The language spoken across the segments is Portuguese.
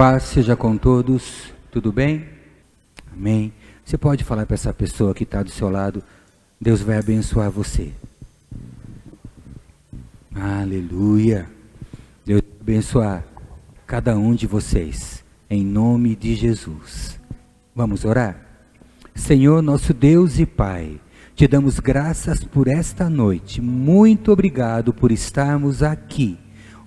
Paz seja com todos, tudo bem? Amém. Você pode falar para essa pessoa que está do seu lado, Deus vai abençoar você. Aleluia. Deus vai abençoar cada um de vocês, em nome de Jesus. Vamos orar? Senhor, nosso Deus e Pai, te damos graças por esta noite. Muito obrigado por estarmos aqui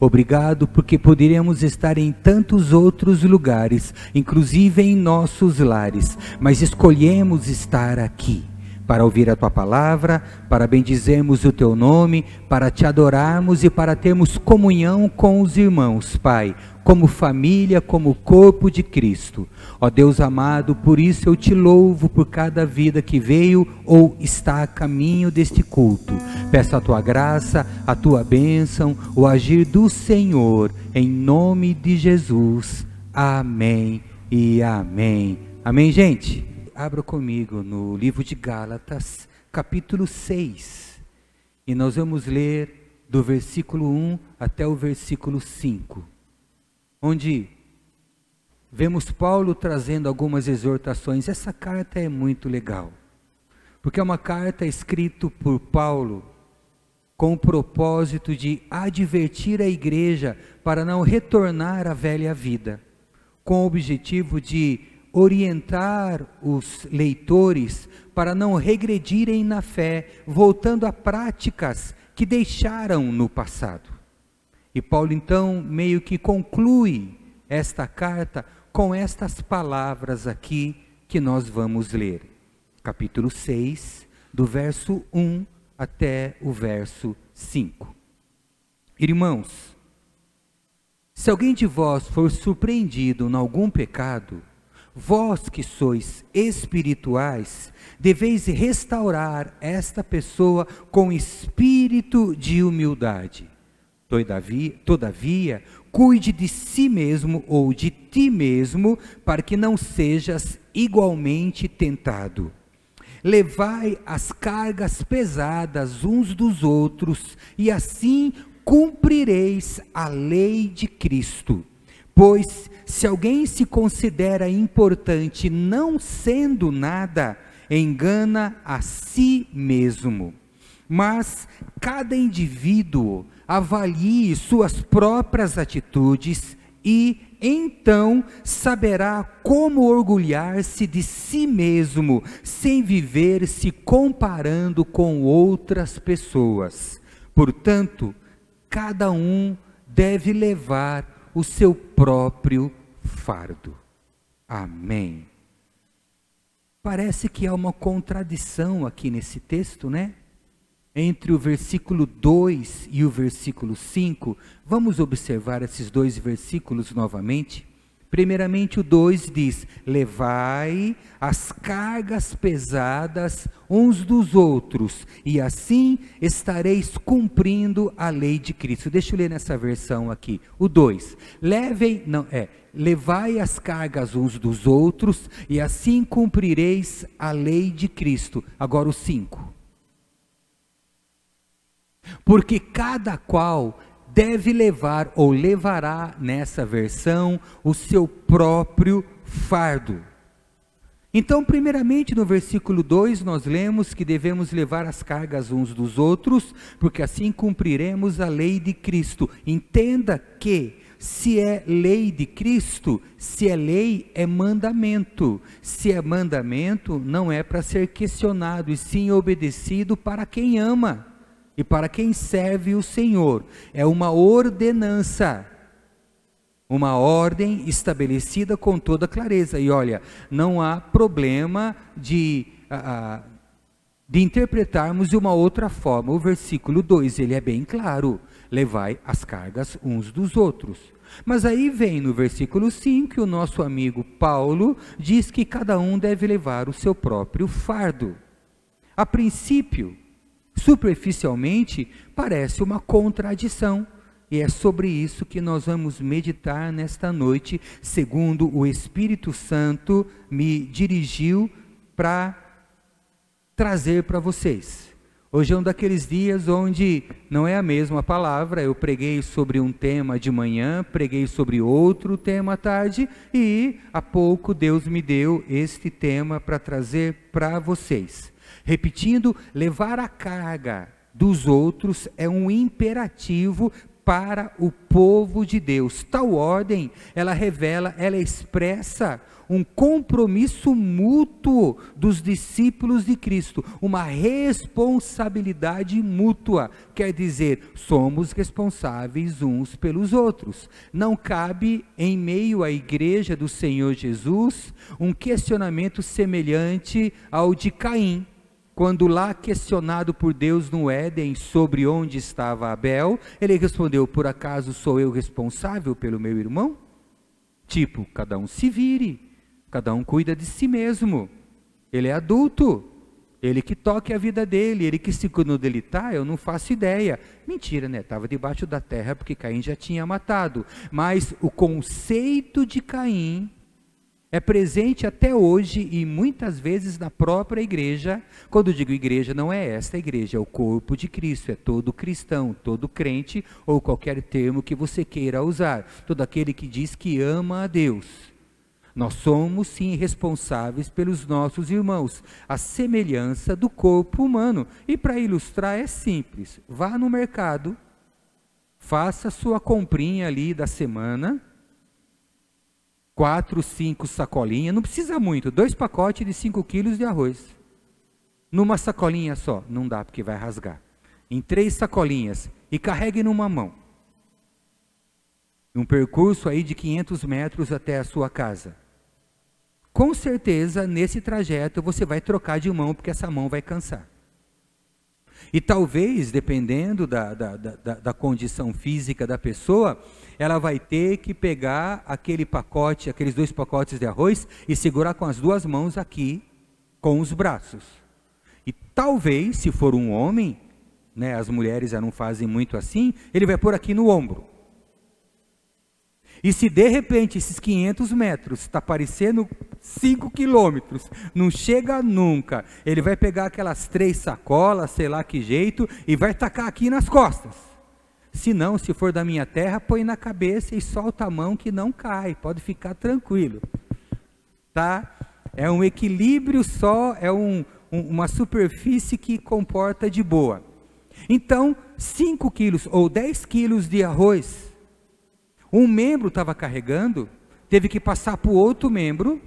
Obrigado porque poderíamos estar em tantos outros lugares, inclusive em nossos lares, mas escolhemos estar aqui para ouvir a tua palavra, para bendizermos o teu nome, para te adorarmos e para termos comunhão com os irmãos, Pai como família, como corpo de Cristo. Ó Deus amado, por isso eu te louvo por cada vida que veio ou está a caminho deste culto. Peço a tua graça, a tua bênção, o agir do Senhor, em nome de Jesus. Amém e amém. Amém, gente? Abra comigo no livro de Gálatas, capítulo 6. E nós vamos ler do versículo 1 até o versículo 5 onde vemos Paulo trazendo algumas exortações. Essa carta é muito legal, porque é uma carta escrita por Paulo com o propósito de advertir a igreja para não retornar à velha vida, com o objetivo de orientar os leitores para não regredirem na fé, voltando a práticas que deixaram no passado. E Paulo então meio que conclui esta carta com estas palavras aqui que nós vamos ler. Capítulo 6, do verso 1 até o verso 5. Irmãos, se alguém de vós for surpreendido em algum pecado, vós que sois espirituais, deveis restaurar esta pessoa com espírito de humildade Todavia, todavia, cuide de si mesmo ou de ti mesmo, para que não sejas igualmente tentado. Levai as cargas pesadas uns dos outros, e assim cumprireis a lei de Cristo. Pois, se alguém se considera importante não sendo nada, engana a si mesmo. Mas cada indivíduo avalie suas próprias atitudes e então saberá como orgulhar-se de si mesmo, sem viver se comparando com outras pessoas. Portanto, cada um deve levar o seu próprio fardo. Amém. Parece que há uma contradição aqui nesse texto, né? entre o versículo 2 e o versículo 5, vamos observar esses dois versículos novamente. Primeiramente, o 2 diz: Levai as cargas pesadas uns dos outros, e assim estareis cumprindo a lei de Cristo. Deixa eu ler nessa versão aqui. O 2: Levem, não, é, levai as cargas uns dos outros, e assim cumprireis a lei de Cristo. Agora o 5 porque cada qual deve levar ou levará nessa versão o seu próprio fardo. Então, primeiramente, no versículo 2, nós lemos que devemos levar as cargas uns dos outros, porque assim cumpriremos a lei de Cristo. Entenda que, se é lei de Cristo, se é lei, é mandamento. Se é mandamento, não é para ser questionado, e sim obedecido para quem ama e para quem serve o Senhor. É uma ordenança, uma ordem estabelecida com toda clareza. E olha, não há problema de, uh, de interpretarmos de uma outra forma. O versículo 2, ele é bem claro: levai as cargas uns dos outros. Mas aí vem no versículo 5 o nosso amigo Paulo diz que cada um deve levar o seu próprio fardo. A princípio, superficialmente, parece uma contradição. E é sobre isso que nós vamos meditar nesta noite, segundo o Espírito Santo me dirigiu para trazer para vocês. Hoje é um daqueles dias onde não é a mesma palavra. Eu preguei sobre um tema de manhã, preguei sobre outro tema à tarde e há pouco Deus me deu este tema para trazer para vocês. Repetindo, levar a carga dos outros é um imperativo para o povo de Deus. Tal ordem, ela revela, ela expressa um compromisso mútuo dos discípulos de Cristo, uma responsabilidade mútua, quer dizer, somos responsáveis uns pelos outros. Não cabe em meio à igreja do Senhor Jesus um questionamento semelhante ao de Caim quando lá questionado por Deus no Éden sobre onde estava Abel, ele respondeu: Por acaso sou eu responsável pelo meu irmão? Tipo, cada um se vire, cada um cuida de si mesmo. Ele é adulto, ele que toque a vida dele, ele que se quando ele está, eu não faço ideia. Mentira, né? Estava debaixo da terra porque Caim já tinha matado. Mas o conceito de Caim é presente até hoje e muitas vezes na própria igreja. Quando digo igreja, não é esta igreja, é o corpo de Cristo, é todo cristão, todo crente ou qualquer termo que você queira usar, todo aquele que diz que ama a Deus. Nós somos sim responsáveis pelos nossos irmãos, a semelhança do corpo humano. E para ilustrar é simples: vá no mercado, faça sua comprinha ali da semana quatro, cinco sacolinhas, não precisa muito, dois pacotes de cinco quilos de arroz. Numa sacolinha só, não dá porque vai rasgar. Em três sacolinhas e carregue numa mão. Um percurso aí de 500 metros até a sua casa. Com certeza, nesse trajeto, você vai trocar de mão, porque essa mão vai cansar. E talvez, dependendo da, da, da, da, condição física da pessoa, ela vai ter que pegar aquele pacote, aqueles dois pacotes de arroz e segurar com as duas mãos aqui, com os braços. E talvez, se for um homem, né, as mulheres já não fazem muito assim, ele vai pôr aqui no ombro. E se de repente esses 500 metros está parecendo 5 quilômetros, não chega nunca, ele vai pegar aquelas três sacolas, sei lá que jeito, e vai tacar aqui nas costas. Se não, se for da minha terra, põe na cabeça e solta a mão que não cai, pode ficar tranquilo. Tá? É um equilíbrio só, é um, um, uma superfície que comporta de boa. Então, 5 quilos ou 10 quilos de arroz, um membro estava carregando, teve que passar para o outro membro,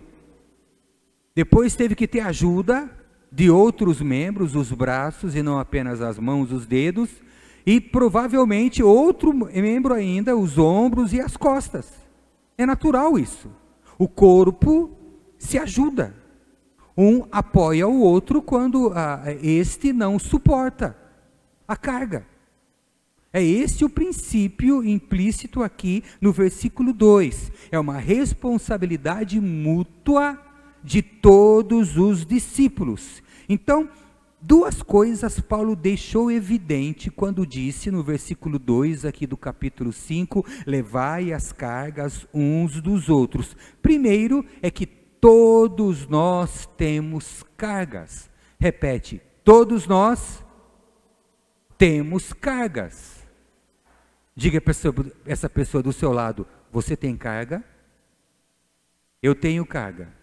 depois teve que ter ajuda de outros membros, os braços e não apenas as mãos, os dedos, e provavelmente outro membro ainda, os ombros e as costas. É natural isso. O corpo se ajuda. Um apoia o outro quando ah, este não suporta a carga. É esse o princípio implícito aqui no versículo 2. É uma responsabilidade mútua de todos os discípulos. Então, duas coisas Paulo deixou evidente quando disse no versículo 2 aqui do capítulo 5: levai as cargas uns dos outros. Primeiro é que todos nós temos cargas. Repete, todos nós temos cargas. Diga essa pessoa do seu lado: Você tem carga? Eu tenho carga.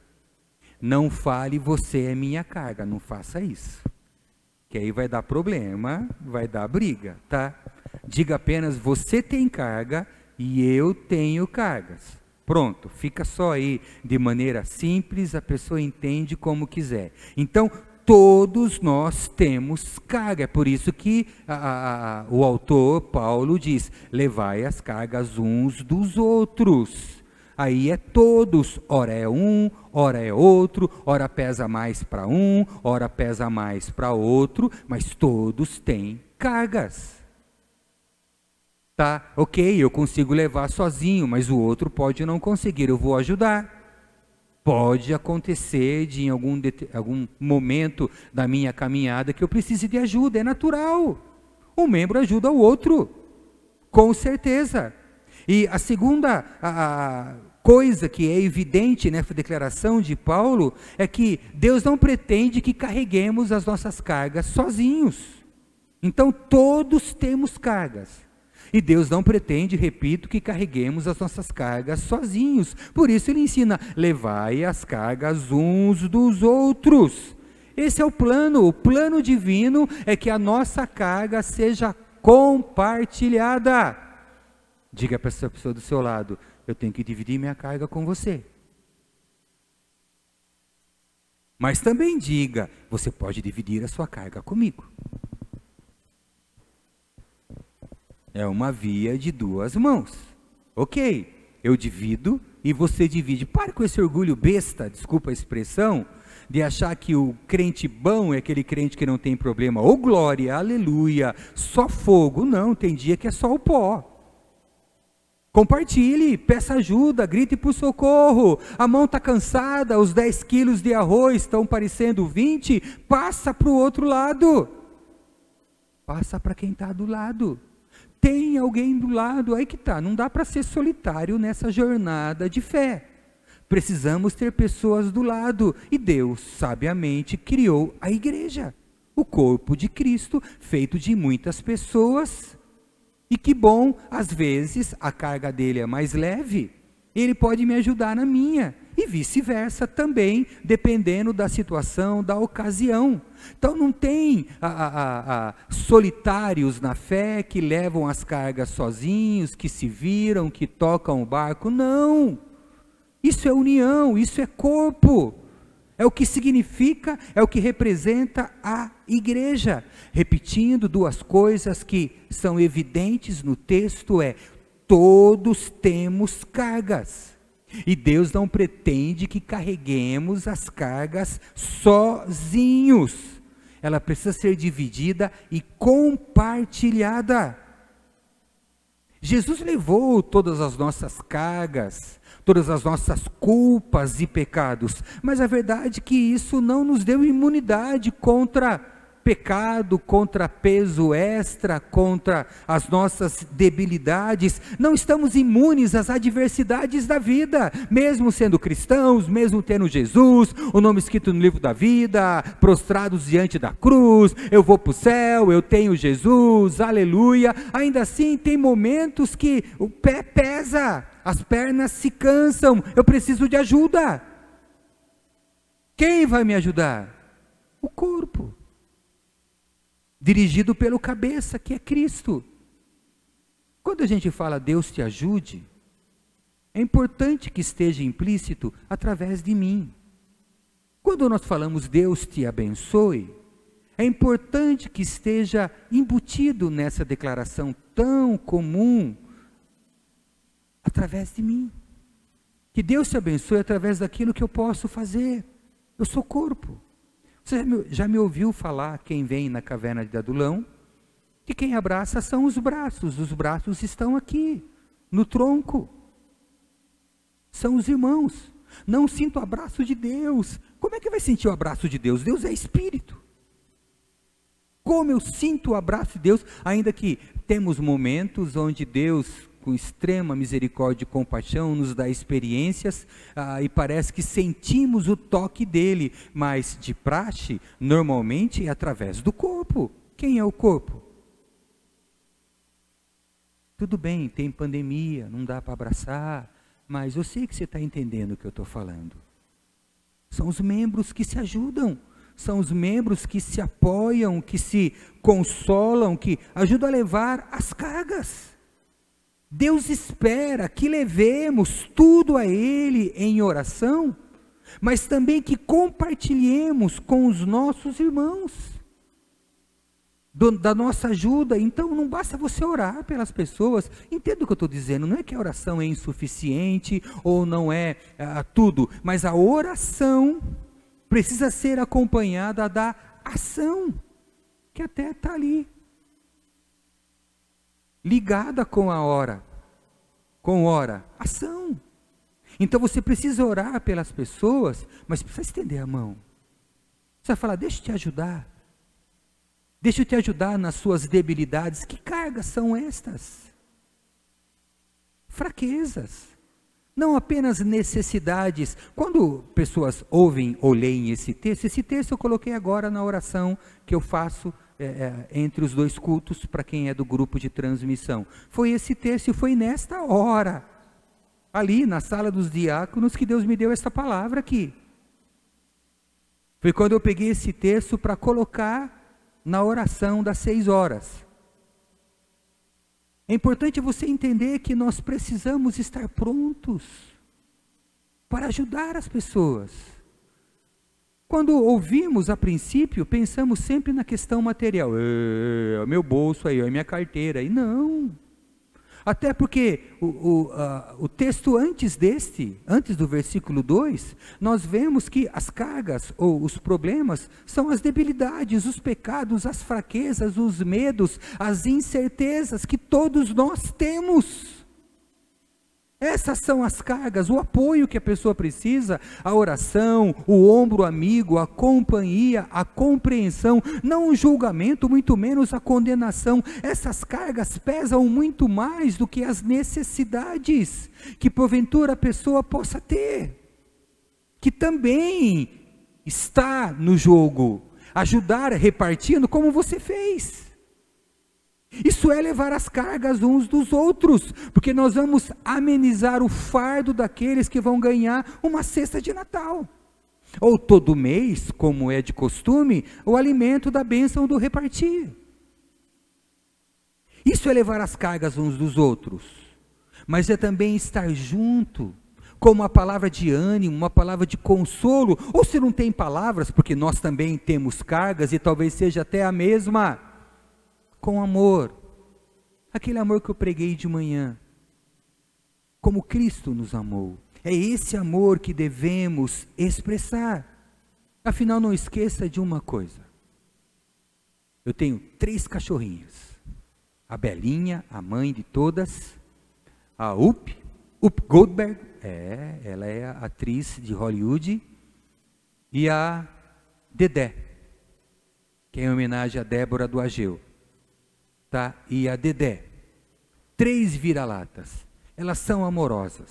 Não fale, você é minha carga. Não faça isso. Que aí vai dar problema, vai dar briga, tá? Diga apenas: Você tem carga e eu tenho cargas. Pronto, fica só aí de maneira simples, a pessoa entende como quiser. Então, todos nós temos carga. É por isso que a, a, o autor, Paulo, diz: levai as cargas uns dos outros. Aí é todos, ora é um, ora é outro, ora pesa mais para um, ora pesa mais para outro, mas todos têm cargas. Tá, ok, eu consigo levar sozinho, mas o outro pode não conseguir, eu vou ajudar. Pode acontecer de em algum, algum momento da minha caminhada que eu precise de ajuda, é natural. Um membro ajuda o outro, com certeza. E a segunda a, a coisa que é evidente nessa declaração de Paulo é que Deus não pretende que carreguemos as nossas cargas sozinhos. Então todos temos cargas. E Deus não pretende, repito, que carreguemos as nossas cargas sozinhos. Por isso ele ensina: levai as cargas uns dos outros. Esse é o plano. O plano divino é que a nossa carga seja compartilhada. Diga para essa pessoa do seu lado: eu tenho que dividir minha carga com você. Mas também diga: você pode dividir a sua carga comigo. É uma via de duas mãos. Ok, eu divido e você divide. Pare com esse orgulho besta, desculpa a expressão, de achar que o crente bom é aquele crente que não tem problema. Ô oh, glória, aleluia, só fogo. Não, tem dia que é só o pó. Compartilhe, peça ajuda, grite por socorro. A mão está cansada, os 10 quilos de arroz estão parecendo 20. Passa para o outro lado. Passa para quem está do lado tem alguém do lado, aí que tá, não dá para ser solitário nessa jornada de fé. Precisamos ter pessoas do lado, e Deus sabiamente criou a igreja, o corpo de Cristo, feito de muitas pessoas. E que bom, às vezes a carga dele é mais leve, ele pode me ajudar na minha e vice-versa também, dependendo da situação, da ocasião. Então não tem a, a, a, solitários na fé que levam as cargas sozinhos, que se viram, que tocam o barco. Não! Isso é união, isso é corpo. É o que significa, é o que representa a igreja. Repetindo duas coisas que são evidentes no texto é todos temos cargas. E Deus não pretende que carreguemos as cargas sozinhos. Ela precisa ser dividida e compartilhada. Jesus levou todas as nossas cargas, todas as nossas culpas e pecados, mas a verdade é que isso não nos deu imunidade contra pecado, contra peso extra, contra as nossas debilidades. Não estamos imunes às adversidades da vida, mesmo sendo cristãos, mesmo tendo Jesus, o nome escrito no livro da vida, prostrados diante da cruz. Eu vou para o céu, eu tenho Jesus, aleluia. Ainda assim, tem momentos que o pé pesa, as pernas se cansam, eu preciso de ajuda. Quem vai me ajudar? O corpo dirigido pelo cabeça, que é Cristo. Quando a gente fala Deus te ajude, é importante que esteja implícito através de mim. Quando nós falamos Deus te abençoe, é importante que esteja embutido nessa declaração tão comum através de mim. Que Deus te abençoe através daquilo que eu posso fazer. Eu sou corpo. Você já me ouviu falar, quem vem na caverna de Adulão, que quem abraça são os braços, os braços estão aqui, no tronco. São os irmãos. Não sinto o abraço de Deus. Como é que vai sentir o abraço de Deus? Deus é espírito. Como eu sinto o abraço de Deus, ainda que temos momentos onde Deus com extrema misericórdia e compaixão, nos dá experiências ah, e parece que sentimos o toque dele, mas de praxe, normalmente é através do corpo. Quem é o corpo? Tudo bem, tem pandemia, não dá para abraçar, mas eu sei que você está entendendo o que eu estou falando. São os membros que se ajudam, são os membros que se apoiam, que se consolam, que ajudam a levar as cargas. Deus espera que levemos tudo a Ele em oração, mas também que compartilhemos com os nossos irmãos do, da nossa ajuda. Então não basta você orar pelas pessoas. Entenda o que eu estou dizendo. Não é que a oração é insuficiente ou não é ah, tudo, mas a oração precisa ser acompanhada da ação, que até está ali ligada com a hora. Com hora, ação. Então você precisa orar pelas pessoas, mas precisa estender a mão. Você vai falar, deixa eu te ajudar. Deixa eu te ajudar nas suas debilidades. Que cargas são estas? Fraquezas. Não apenas necessidades. Quando pessoas ouvem ou leem esse texto, esse texto eu coloquei agora na oração que eu faço é, é, entre os dois cultos para quem é do grupo de transmissão. Foi esse texto e foi nesta hora, ali na sala dos diáconos, que Deus me deu essa palavra aqui. Foi quando eu peguei esse texto para colocar na oração das seis horas. É importante você entender que nós precisamos estar prontos para ajudar as pessoas. Quando ouvimos a princípio, pensamos sempre na questão material. É, é meu bolso aí, é minha carteira. E não. Até porque o, o, o texto antes deste, antes do versículo 2, nós vemos que as cargas ou os problemas são as debilidades, os pecados, as fraquezas, os medos, as incertezas que todos nós temos. Essas são as cargas, o apoio que a pessoa precisa, a oração, o ombro amigo, a companhia, a compreensão, não o julgamento, muito menos a condenação. Essas cargas pesam muito mais do que as necessidades que porventura a pessoa possa ter, que também está no jogo, ajudar repartindo como você fez. Isso é levar as cargas uns dos outros, porque nós vamos amenizar o fardo daqueles que vão ganhar uma cesta de Natal. Ou todo mês, como é de costume, o alimento da bênção do repartir. Isso é levar as cargas uns dos outros, mas é também estar junto, com uma palavra de ânimo, uma palavra de consolo, ou se não tem palavras, porque nós também temos cargas e talvez seja até a mesma com amor. Aquele amor que eu preguei de manhã. Como Cristo nos amou. É esse amor que devemos expressar. Afinal, não esqueça de uma coisa. Eu tenho três cachorrinhos. A Belinha, a mãe de todas. A Up, Up Goldberg, é, ela é atriz de Hollywood. E a Dedé, que é em homenagem a Débora do Ageu e a Dedé. Três vira-latas. Elas são amorosas.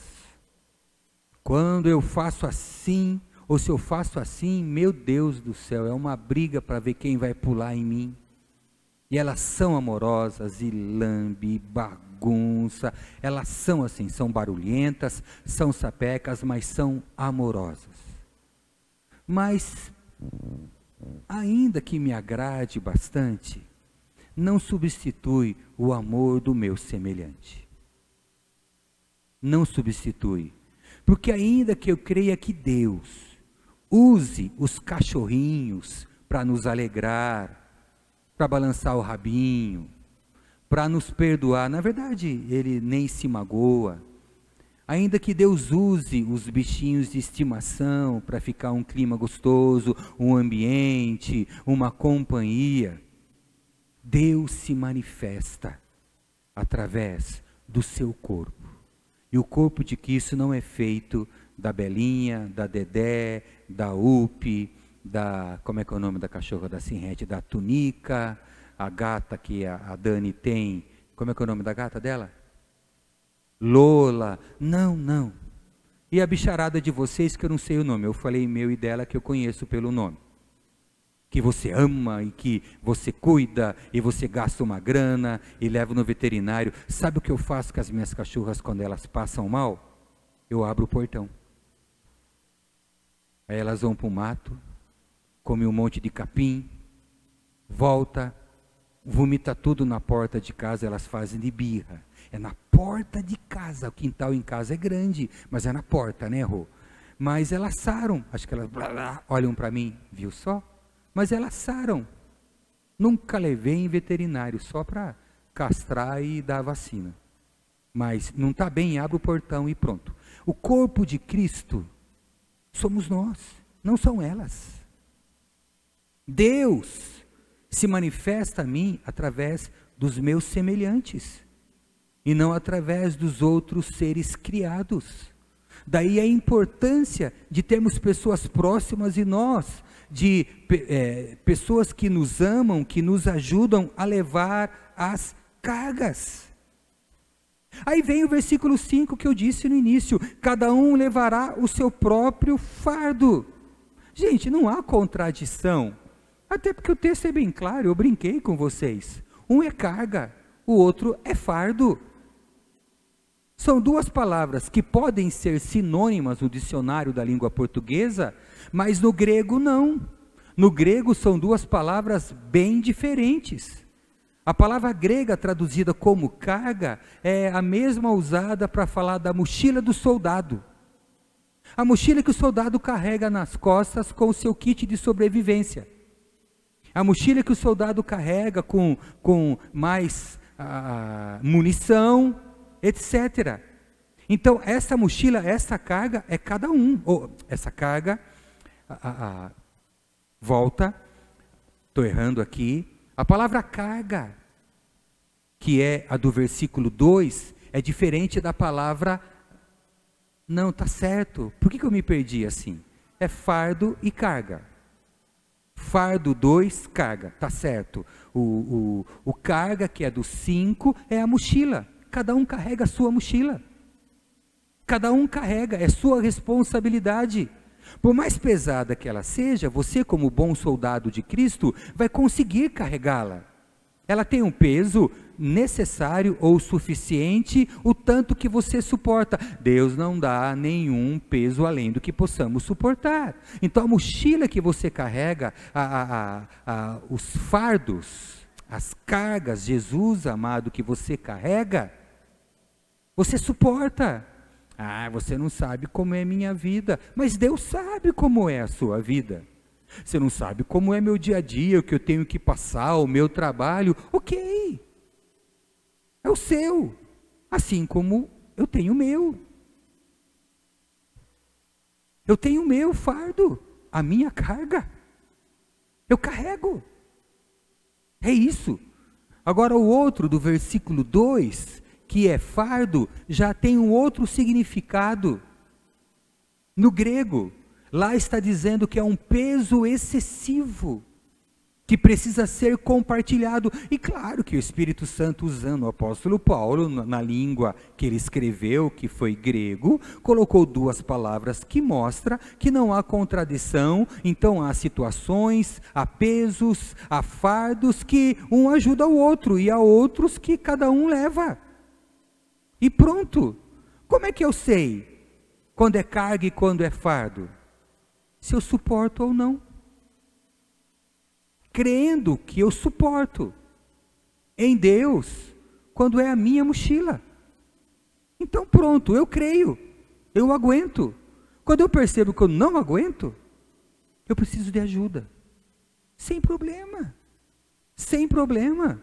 Quando eu faço assim, ou se eu faço assim, meu Deus do céu, é uma briga para ver quem vai pular em mim. E elas são amorosas e lambe, bagunça. Elas são assim, são barulhentas, são sapecas, mas são amorosas. Mas, ainda que me agrade bastante, não substitui o amor do meu semelhante. Não substitui. Porque ainda que eu creia que Deus use os cachorrinhos para nos alegrar, para balançar o rabinho, para nos perdoar, na verdade, ele nem se magoa. Ainda que Deus use os bichinhos de estimação para ficar um clima gostoso, um ambiente, uma companhia, Deus se manifesta através do seu corpo. E o corpo de Cristo não é feito da Belinha, da Dedé, da Upi, da. Como é que é o nome da cachorra da Sinrete? Da Tunica, a gata que a, a Dani tem. Como é que é o nome da gata dela? Lola. Não, não. E a bicharada de vocês que eu não sei o nome. Eu falei meu e dela que eu conheço pelo nome que você ama e que você cuida e você gasta uma grana e leva no veterinário. Sabe o que eu faço com as minhas cachorras quando elas passam mal? Eu abro o portão. Aí elas vão para o mato, comem um monte de capim, volta, vomita tudo na porta de casa, elas fazem de birra. É na porta de casa, o quintal em casa é grande, mas é na porta, né, Rô? Mas elas saram, acho que elas blá, blá, olham para mim, viu só? Mas elas saram. Nunca levei em veterinário, só para castrar e dar vacina. Mas não está bem, abre o portão e pronto. O corpo de Cristo somos nós, não são elas. Deus se manifesta a mim através dos meus semelhantes e não através dos outros seres criados. Daí a importância de termos pessoas próximas e nós de é, pessoas que nos amam, que nos ajudam a levar as cargas. Aí vem o versículo 5 que eu disse no início: cada um levará o seu próprio fardo. Gente, não há contradição. Até porque o texto é bem claro, eu brinquei com vocês. Um é carga, o outro é fardo. São duas palavras que podem ser sinônimas no dicionário da língua portuguesa, mas no grego não. No grego são duas palavras bem diferentes. A palavra grega traduzida como carga é a mesma usada para falar da mochila do soldado. A mochila que o soldado carrega nas costas com o seu kit de sobrevivência. A mochila que o soldado carrega com, com mais ah, munição, etc. Então, essa mochila, essa carga é cada um. Ou, essa carga, ah, ah, volta, estou errando aqui. A palavra carga, que é a do versículo 2, é diferente da palavra. Não, está certo. Por que, que eu me perdi assim? É fardo e carga. Fardo 2, carga, tá certo. O, o, o carga, que é do 5, é a mochila. Cada um carrega a sua mochila. Cada um carrega, é sua responsabilidade. Por mais pesada que ela seja, você, como bom soldado de Cristo, vai conseguir carregá-la. Ela tem um peso necessário ou suficiente, o tanto que você suporta. Deus não dá nenhum peso além do que possamos suportar. Então a mochila que você carrega, a, a, a, os fardos, as cargas, Jesus amado, que você carrega, você suporta. Ah, você não sabe como é minha vida, mas Deus sabe como é a sua vida. Você não sabe como é meu dia a dia, o que eu tenho que passar, o meu trabalho. Ok. É o seu. Assim como eu tenho o meu. Eu tenho o meu fardo, a minha carga. Eu carrego. É isso. Agora, o outro do versículo 2, que é fardo, já tem um outro significado. No grego, Lá está dizendo que é um peso excessivo que precisa ser compartilhado. E claro que o Espírito Santo, usando o apóstolo Paulo na língua que ele escreveu, que foi grego, colocou duas palavras que mostra que não há contradição, então há situações, há pesos, há fardos que um ajuda o outro e há outros que cada um leva. E pronto. Como é que eu sei quando é carga e quando é fardo? se eu suporto ou não. Crendo que eu suporto em Deus, quando é a minha mochila. Então pronto, eu creio, eu aguento. Quando eu percebo que eu não aguento, eu preciso de ajuda. Sem problema. Sem problema.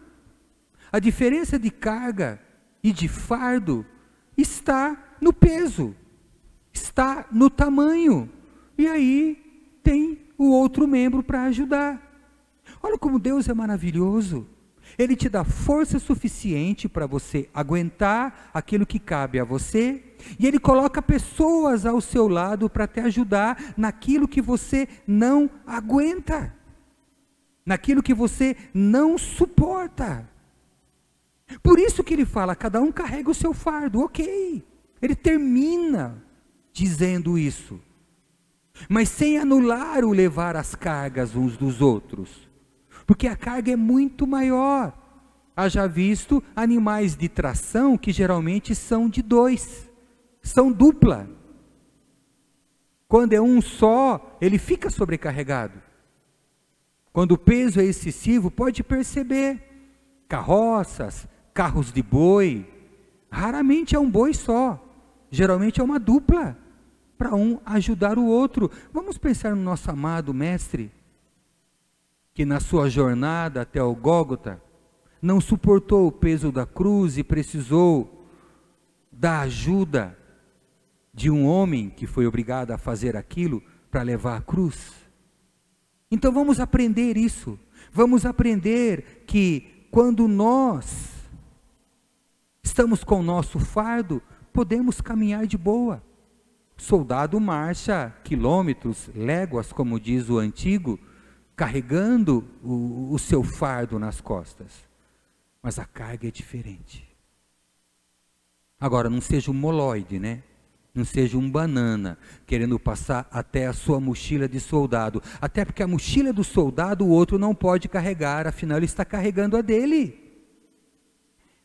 A diferença de carga e de fardo está no peso, está no tamanho. E aí tem o outro membro para ajudar. Olha como Deus é maravilhoso. Ele te dá força suficiente para você aguentar aquilo que cabe a você, e ele coloca pessoas ao seu lado para te ajudar naquilo que você não aguenta, naquilo que você não suporta. Por isso que ele fala: cada um carrega o seu fardo, ok. Ele termina dizendo isso mas sem anular o levar as cargas uns dos outros, porque a carga é muito maior. Haja visto animais de tração que geralmente são de dois, são dupla. Quando é um só, ele fica sobrecarregado. Quando o peso é excessivo, pode perceber. Carroças, carros de boi, raramente é um boi só, geralmente é uma dupla para um ajudar o outro. Vamos pensar no nosso amado Mestre, que na sua jornada até o Gólgota não suportou o peso da cruz e precisou da ajuda de um homem que foi obrigado a fazer aquilo para levar a cruz. Então vamos aprender isso. Vamos aprender que quando nós estamos com o nosso fardo, podemos caminhar de boa soldado marcha quilômetros, léguas, como diz o antigo, carregando o, o seu fardo nas costas. Mas a carga é diferente. Agora, não seja um moloide, né? Não seja um banana querendo passar até a sua mochila de soldado. Até porque a mochila do soldado o outro não pode carregar, afinal ele está carregando a dele.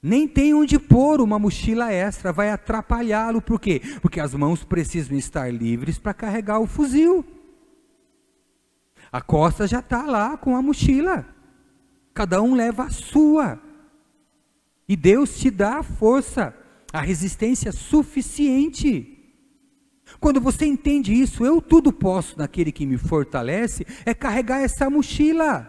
Nem tem onde pôr uma mochila extra, vai atrapalhá-lo. Por quê? Porque as mãos precisam estar livres para carregar o fuzil. A costa já está lá com a mochila. Cada um leva a sua. E Deus te dá a força, a resistência suficiente. Quando você entende isso, eu tudo posso naquele que me fortalece, é carregar essa mochila.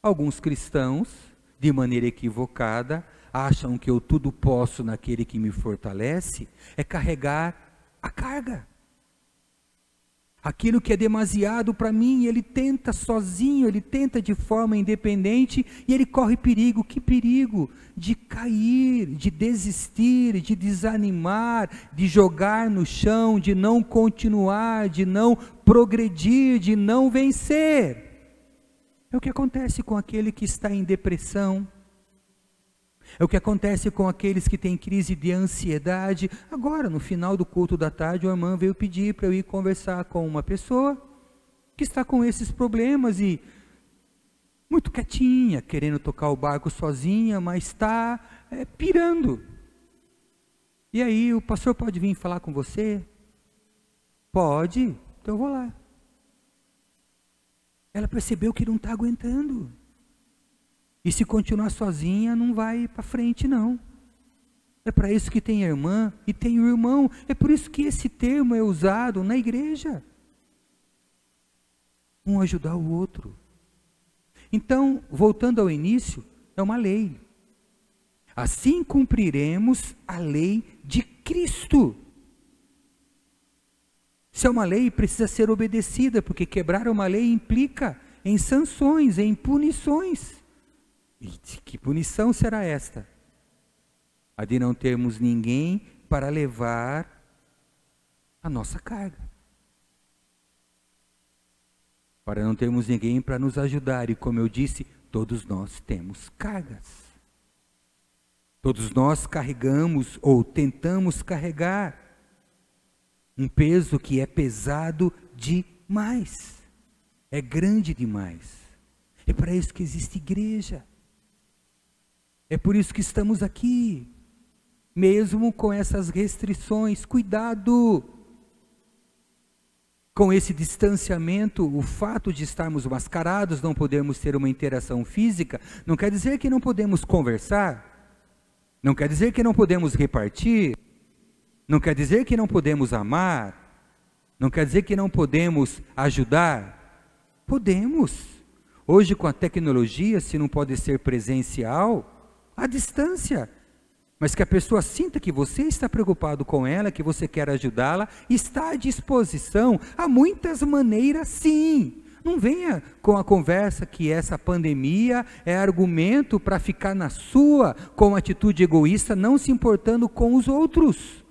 Alguns cristãos, de maneira equivocada, acham que eu tudo posso naquele que me fortalece, é carregar a carga. Aquilo que é demasiado para mim, ele tenta sozinho, ele tenta de forma independente e ele corre perigo. Que perigo? De cair, de desistir, de desanimar, de jogar no chão, de não continuar, de não progredir, de não vencer. É o que acontece com aquele que está em depressão é o que acontece com aqueles que têm crise de ansiedade. Agora, no final do culto da tarde, a irmã veio pedir para eu ir conversar com uma pessoa que está com esses problemas e muito quietinha, querendo tocar o barco sozinha, mas está é, pirando. E aí, o pastor pode vir falar com você? Pode, então eu vou lá. Ela percebeu que não está aguentando. E se continuar sozinha, não vai para frente, não. É para isso que tem a irmã e tem o irmão. É por isso que esse termo é usado na igreja. Um ajudar o outro. Então, voltando ao início, é uma lei. Assim cumpriremos a lei de Cristo. Se é uma lei, precisa ser obedecida, porque quebrar uma lei implica em sanções, em punições. E que punição será esta? A de não termos ninguém para levar a nossa carga. Para não termos ninguém para nos ajudar. E como eu disse, todos nós temos cargas. Todos nós carregamos ou tentamos carregar um peso que é pesado demais, é grande demais. É para isso que existe igreja. É por isso que estamos aqui, mesmo com essas restrições. Cuidado! Com esse distanciamento, o fato de estarmos mascarados, não podemos ter uma interação física, não quer dizer que não podemos conversar, não quer dizer que não podemos repartir, não quer dizer que não podemos amar, não quer dizer que não podemos ajudar. Podemos. Hoje, com a tecnologia, se não pode ser presencial, à distância. Mas que a pessoa sinta que você está preocupado com ela, que você quer ajudá-la, está à disposição. Há muitas maneiras, sim. Não venha com a conversa que essa pandemia é argumento para ficar na sua com atitude egoísta, não se importando com os outros.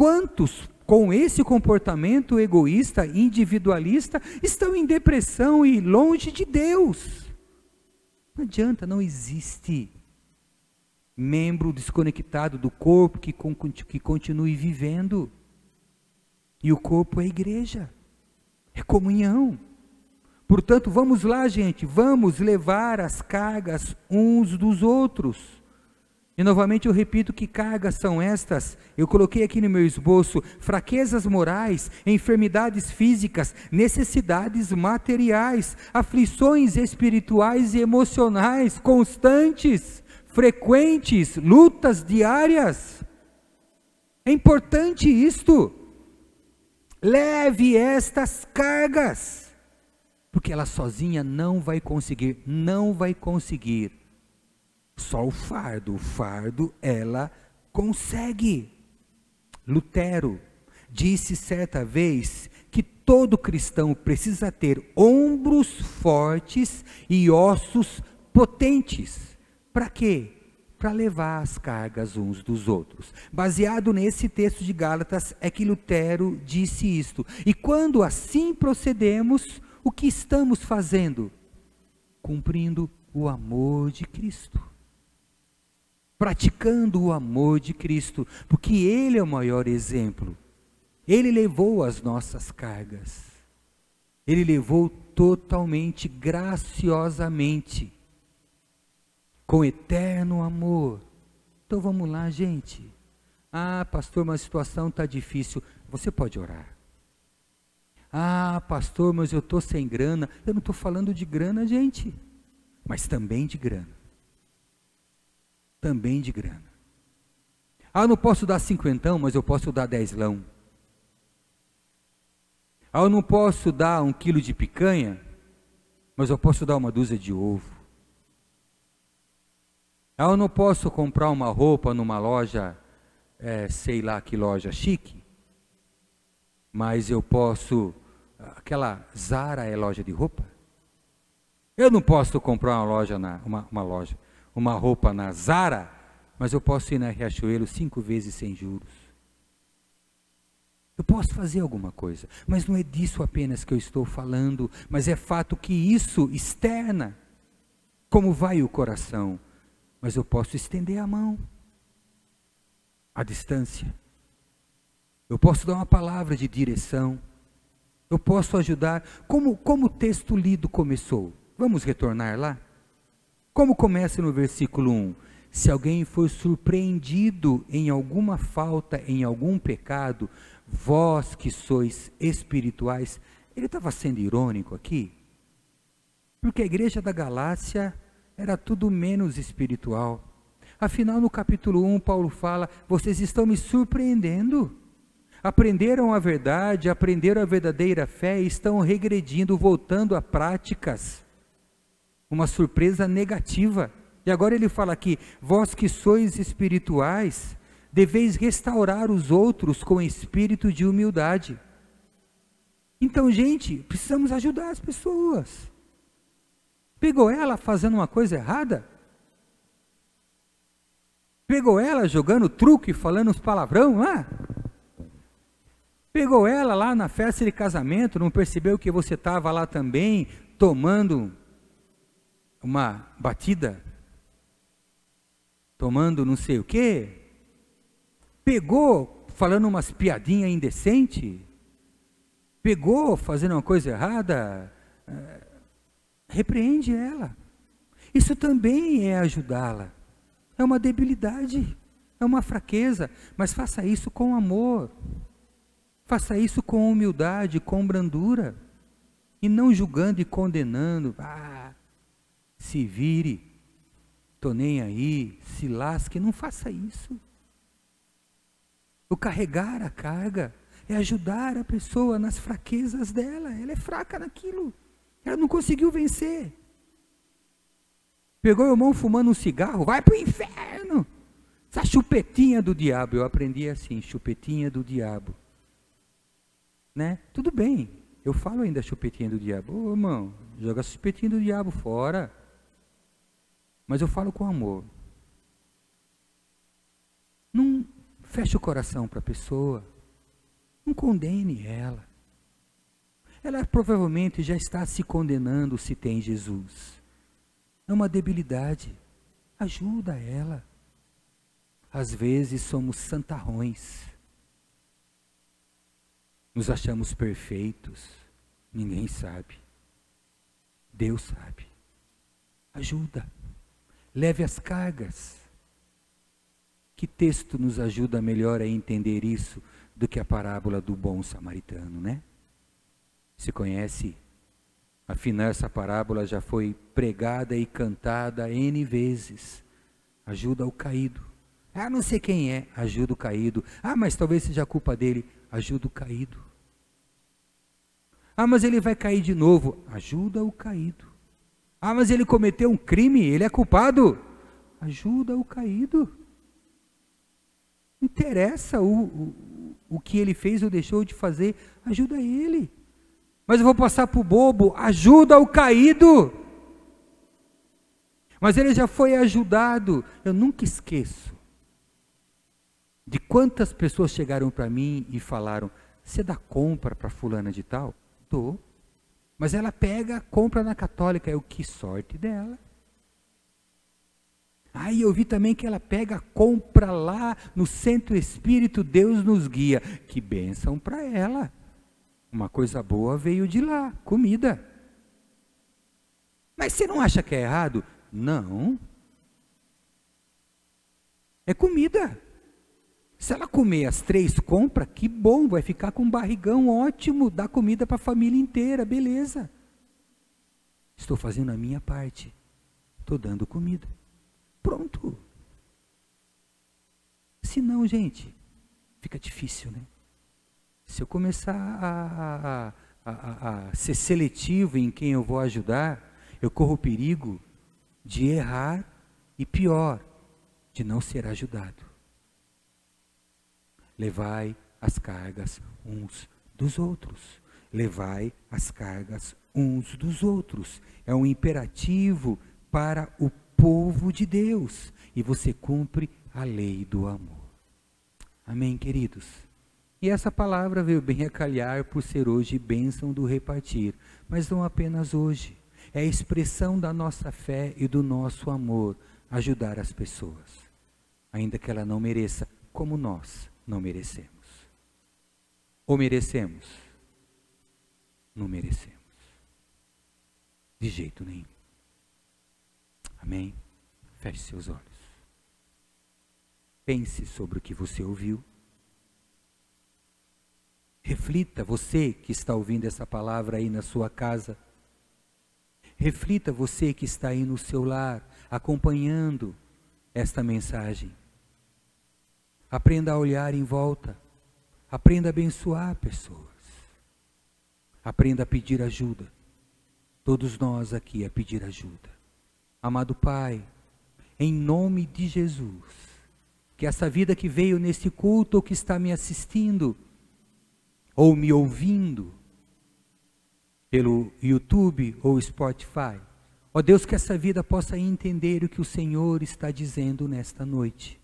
Quantos com esse comportamento egoísta, individualista, estão em depressão e longe de Deus? Não adianta, não existe membro desconectado do corpo que, que continue vivendo. E o corpo é a igreja, é comunhão. Portanto, vamos lá, gente, vamos levar as cargas uns dos outros. E novamente eu repito que cargas são estas. Eu coloquei aqui no meu esboço: fraquezas morais, enfermidades físicas, necessidades materiais, aflições espirituais e emocionais constantes frequentes, lutas diárias. É importante isto. Leve estas cargas, porque ela sozinha não vai conseguir, não vai conseguir. Só o fardo, o fardo ela consegue. Lutero disse certa vez que todo cristão precisa ter ombros fortes e ossos potentes. Para quê? Para levar as cargas uns dos outros. Baseado nesse texto de Gálatas, é que Lutero disse isto. E quando assim procedemos, o que estamos fazendo? Cumprindo o amor de Cristo. Praticando o amor de Cristo, porque Ele é o maior exemplo. Ele levou as nossas cargas. Ele levou totalmente, graciosamente, com eterno amor. Então vamos lá, gente. Ah, pastor, mas a situação está difícil. Você pode orar. Ah, pastor, mas eu estou sem grana. Eu não estou falando de grana, gente, mas também de grana. Também de grana. Ah, eu não posso dar cinquentão, mas eu posso dar dezlão. Ah, eu não posso dar um quilo de picanha, mas eu posso dar uma dúzia de ovo. Ah, eu não posso comprar uma roupa numa loja, é, sei lá que loja chique, mas eu posso. Aquela Zara é loja de roupa? Eu não posso comprar uma loja na uma, uma loja, uma roupa na Zara, mas eu posso ir na Riachuelo cinco vezes sem juros. Eu posso fazer alguma coisa, mas não é disso apenas que eu estou falando, mas é fato que isso externa como vai o coração. Mas eu posso estender a mão à distância. Eu posso dar uma palavra de direção. Eu posso ajudar. Como, como o texto lido começou? Vamos retornar lá? Como começa no versículo 1? Se alguém for surpreendido em alguma falta, em algum pecado, vós que sois espirituais. Ele estava sendo irônico aqui, porque a igreja da Galácia era tudo menos espiritual. Afinal, no capítulo 1, Paulo fala: vocês estão me surpreendendo. Aprenderam a verdade, aprenderam a verdadeira fé e estão regredindo, voltando a práticas. Uma surpresa negativa. E agora ele fala aqui: vós que sois espirituais, deveis restaurar os outros com espírito de humildade. Então, gente, precisamos ajudar as pessoas. Pegou ela fazendo uma coisa errada? Pegou ela jogando truque, falando uns palavrão lá? Pegou ela lá na festa de casamento, não percebeu que você estava lá também, tomando uma batida? Tomando não sei o quê? Pegou falando umas piadinhas indecentes? Pegou fazendo uma coisa errada? É, repreende ela. Isso também é ajudá-la. É uma debilidade, é uma fraqueza, mas faça isso com amor. Faça isso com humildade, com brandura. E não julgando e condenando. Ah, se vire, estou nem aí, se lasque. Não faça isso. O carregar a carga é ajudar a pessoa nas fraquezas dela. Ela é fraca naquilo. Ela não conseguiu vencer. Pegou o irmão fumando um cigarro, vai para o inferno. Essa chupetinha do diabo, eu aprendi assim, chupetinha do diabo. Né? Tudo bem, eu falo ainda chupetinha do diabo. Ô irmão, joga a chupetinha do diabo fora. Mas eu falo com amor. Não, Feche o coração para a pessoa. Não condene ela. Ela provavelmente já está se condenando se tem Jesus. É uma debilidade. Ajuda ela. Às vezes somos santarrões. Nos achamos perfeitos. Ninguém sabe. Deus sabe. Ajuda. Leve as cargas. Que texto nos ajuda melhor a entender isso do que a parábola do bom samaritano, né? Se conhece? Afinal, essa parábola já foi pregada e cantada N vezes. Ajuda o caído. Ah, não sei quem é, ajuda o caído. Ah, mas talvez seja culpa dele, ajuda o caído. Ah, mas ele vai cair de novo, ajuda o caído. Ah, mas ele cometeu um crime, ele é culpado, ajuda o caído interessa o, o, o que ele fez ou deixou de fazer, ajuda ele. Mas eu vou passar para o bobo, ajuda o caído. Mas ele já foi ajudado. Eu nunca esqueço de quantas pessoas chegaram para mim e falaram: Você dá compra para fulana de tal? Dou. Mas ela pega, compra na católica. Eu, que sorte dela. Aí eu vi também que ela pega, compra lá no Centro Espírito, Deus nos guia. Que bênção para ela. Uma coisa boa veio de lá, comida. Mas você não acha que é errado? Não. É comida. Se ela comer as três compras, que bom, vai ficar com um barrigão ótimo, dá comida para a família inteira, beleza. Estou fazendo a minha parte. Estou dando comida. Pronto. Se não, gente, fica difícil, né? Se eu começar a, a, a, a, ser seletivo em quem eu vou ajudar, eu corro o perigo de errar e pior, de não ser ajudado. Levai as cargas uns dos outros. Levai as cargas uns dos outros. É um imperativo para o povo de Deus. E você cumpre a lei do amor. Amém, queridos? E essa palavra veio bem a calhar por ser hoje bênção do repartir, mas não apenas hoje. É a expressão da nossa fé e do nosso amor ajudar as pessoas, ainda que ela não mereça, como nós não merecemos. Ou merecemos? Não merecemos. De jeito nenhum. Amém? Feche seus olhos. Pense sobre o que você ouviu. Reflita, você que está ouvindo essa palavra aí na sua casa. Reflita, você que está aí no seu lar, acompanhando esta mensagem. Aprenda a olhar em volta. Aprenda a abençoar pessoas. Aprenda a pedir ajuda. Todos nós aqui a pedir ajuda. Amado Pai, em nome de Jesus, que essa vida que veio nesse culto ou que está me assistindo, ou me ouvindo, pelo YouTube ou Spotify, ó Deus, que essa vida possa entender o que o Senhor está dizendo nesta noite,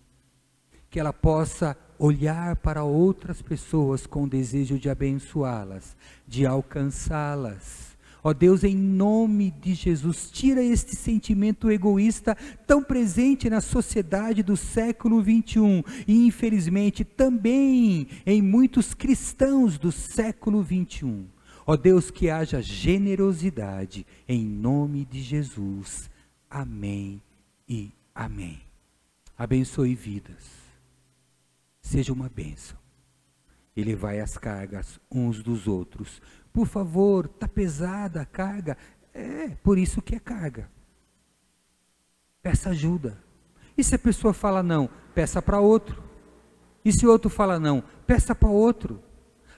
que ela possa olhar para outras pessoas com desejo de abençoá-las, de alcançá-las Ó Deus, em nome de Jesus, tira este sentimento egoísta tão presente na sociedade do século 21 e, infelizmente, também em muitos cristãos do século 21. Ó Deus, que haja generosidade em nome de Jesus. Amém e amém. Abençoe vidas. Seja uma bênção. Ele vai as cargas uns dos outros por favor, está pesada a carga. É, por isso que é carga. Peça ajuda. E se a pessoa fala não, peça para outro. E se o outro fala não, peça para outro.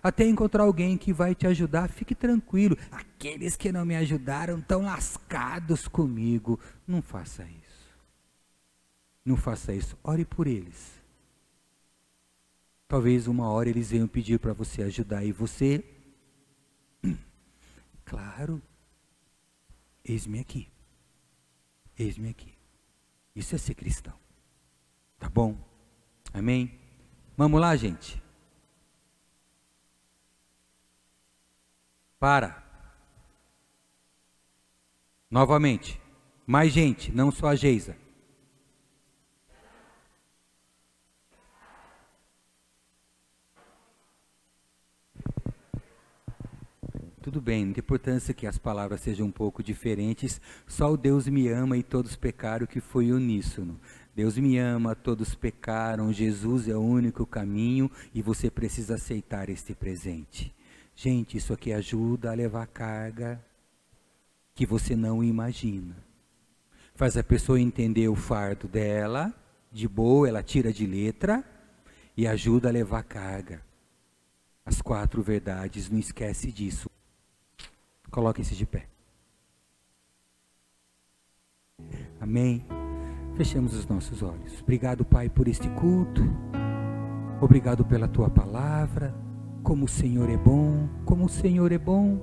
Até encontrar alguém que vai te ajudar, fique tranquilo. Aqueles que não me ajudaram estão lascados comigo. Não faça isso. Não faça isso. Ore por eles. Talvez uma hora eles venham pedir para você ajudar e você Claro. Eis-me aqui. Eis-me aqui. Isso é ser cristão. Tá bom? Amém? Vamos lá, gente. Para. Novamente. Mais gente, não só a Geisa. Tudo bem, não tem importância que as palavras sejam um pouco diferentes, só o Deus me ama e todos pecaram que foi uníssono. Deus me ama, todos pecaram, Jesus é o único caminho e você precisa aceitar este presente. Gente, isso aqui ajuda a levar carga que você não imagina. Faz a pessoa entender o fardo dela, de boa, ela tira de letra e ajuda a levar carga. As quatro verdades, não esquece disso. Coloquem-se de pé. Amém. Fechemos os nossos olhos. Obrigado, Pai, por este culto. Obrigado pela tua palavra. Como o Senhor é bom, como o Senhor é bom.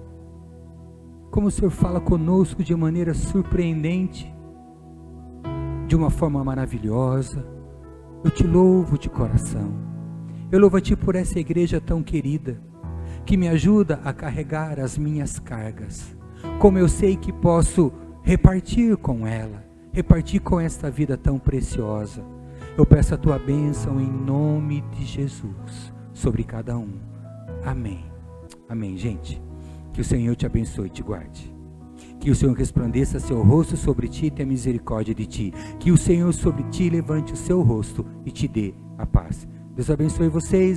Como o Senhor fala conosco de maneira surpreendente, de uma forma maravilhosa. Eu te louvo de coração. Eu louvo a Ti por essa igreja tão querida que me ajuda a carregar as minhas cargas. Como eu sei que posso repartir com ela, repartir com esta vida tão preciosa. Eu peço a tua bênção em nome de Jesus sobre cada um. Amém. Amém, gente. Que o Senhor te abençoe e te guarde. Que o Senhor resplandeça seu rosto sobre ti e tenha misericórdia de ti. Que o Senhor sobre ti levante o seu rosto e te dê a paz. Deus abençoe vocês.